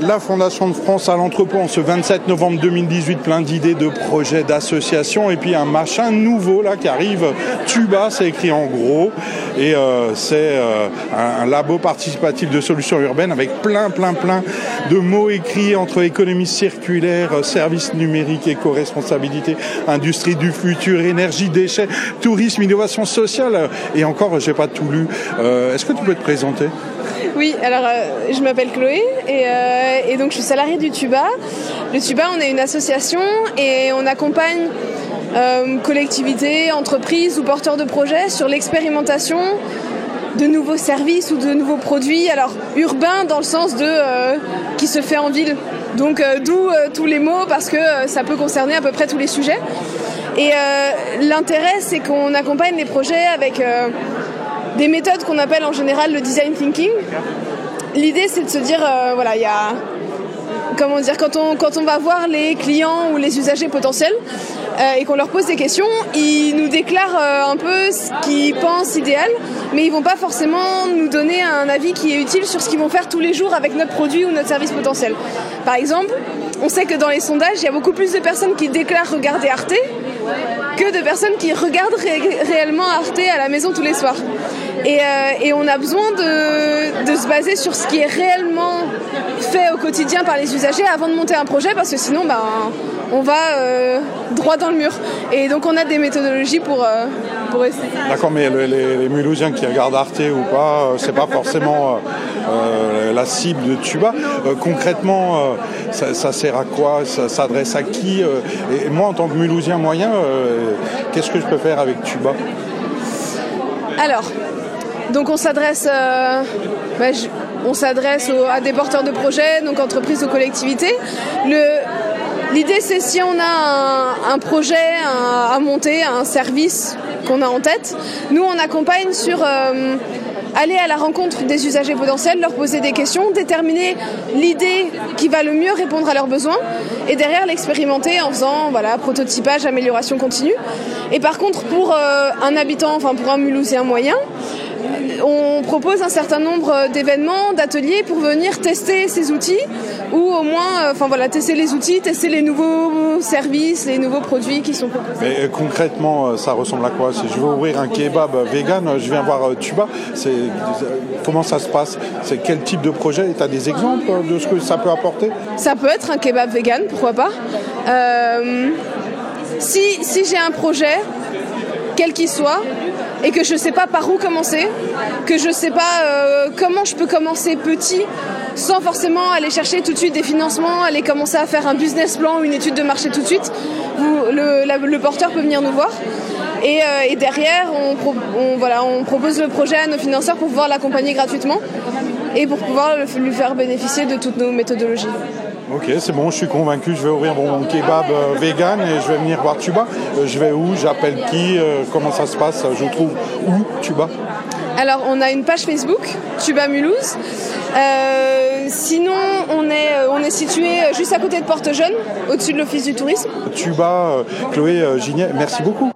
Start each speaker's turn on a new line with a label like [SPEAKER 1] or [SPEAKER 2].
[SPEAKER 1] la Fondation de France à l'entrepôt en ce 27 novembre 2018, plein d'idées, de projets, d'associations, et puis un machin nouveau là qui arrive, Tuba, c'est écrit en gros, et euh, c'est euh, un, labo participatif de solutions urbaines avec plein, plein, plein de mots écrits entre économie circulaire, services numériques, éco-responsabilité, industrie du futur, énergie, déchets, tourisme, innovation sociale, et encore, j'ai pas tout lu. Euh, est-ce que tu peux te présenter?
[SPEAKER 2] Oui, alors euh, je m'appelle Chloé euh, et, donc je suis salariée du Tuba. Le Tuba, on est une association et on accompagne euh, collectivités, entreprises ou porteurs de projets sur l'expérimentation de nouveaux services ou de nouveaux produits. Alors urbain dans le sens de qui se fait en ville. Donc d'où tous les mots parce que ça peut concerner à peu près tous les sujets. Et l'intérêt, c'est qu'on accompagne les projets avec des méthodes qu'on appelle en général le design thinking. L'idée, c'est de se dire, euh, voilà, il y a comment dire, quand on, va voir les clients ou les usagers potentiels euh, et qu'on leur pose des questions, ils nous déclarent euh, un peu ce qu'ils pensent idéal, mais ils vont pas forcément nous donner un avis qui est utile sur ce qu'ils vont faire tous les jours avec notre produit ou notre service potentiel. Par exemple, on sait que dans les sondages, il y a beaucoup plus de personnes qui déclarent regarder Arte que de personnes qui regardent réellement Arte à la maison tous les soirs. Et, euh, on a besoin de, se baser sur ce qui est réellement fait au quotidien par les usagers avant de monter un projet parce que sinon ben, on va euh, droit dans le mur. Et donc on a des méthodologies pour, euh, pour essayer.
[SPEAKER 1] D'accord, mais les, les, qui regardent Arte ou pas, c'est pas forcément la cible de Tuba. concrètement, ça, sert à quoi? Ça s'adresse à qui Et moi, en tant que Mulhousien moyen, qu'est-ce que je peux faire avec Tuba?
[SPEAKER 2] Alors, donc on s'adresse, euh, bah, on s'adresse à des porteurs de projets, donc entreprises ou collectivités. l'idée c'est si on a un, projet à monter, un service qu'on a en tête, nous on accompagne sur euh, aller à la rencontre des usagers potentiels, leur poser des questions, déterminer l'idée qui va le mieux répondre à leurs besoins et derrière l'expérimenter en faisant voilà, prototypage, amélioration continue. Et par contre, pour euh, un habitant, enfin pour un Mulhousien moyen, on propose un certain nombre d'événements, d'ateliers pour venir tester ces outils ou au moins euh, enfin voilà, tester les outils, tester les nouveaux services, les nouveaux produits qui sont proposés.
[SPEAKER 1] Mais euh, concrètement, euh, ça ressemble à quoi? Si je veux ouvrir un kebab vegan, je viens voir Tuba, comment ça se passe? C'est quel type de projet? Tu as des exemples de ce que ça peut apporter?
[SPEAKER 2] Ça peut être un kebab vegan, pourquoi pas. si si j'ai un projet, quel qu'il soit, et que je ne sais pas par où commencer, que je ne sais pas euh, comment je peux commencer petit sans forcément aller chercher tout de suite des financements, aller commencer à faire un business plan ou une étude de marché tout de suite. le, porteur peut venir nous voir. Et, euh, derrière, on propose le projet à nos financeurs pour pouvoir l'accompagner gratuitement et pour pouvoir lui faire bénéficier de toutes nos méthodologies.
[SPEAKER 1] Ok, c'est bon, je suis convaincu, je vais ouvrir mon kebab euh, vegan et je vais venir voir Tuba. Euh, je vais où J'appelle qui euh, Comment ça se passe Je trouve où Tuba
[SPEAKER 2] alors, on a une page Facebook, Tuba Mulhouse. sinon, on est, on est situé juste à côté de Porte Jeune, au-dessus de l'Office du tourisme.
[SPEAKER 1] Tuba, Chloé Gignet, merci beaucoup.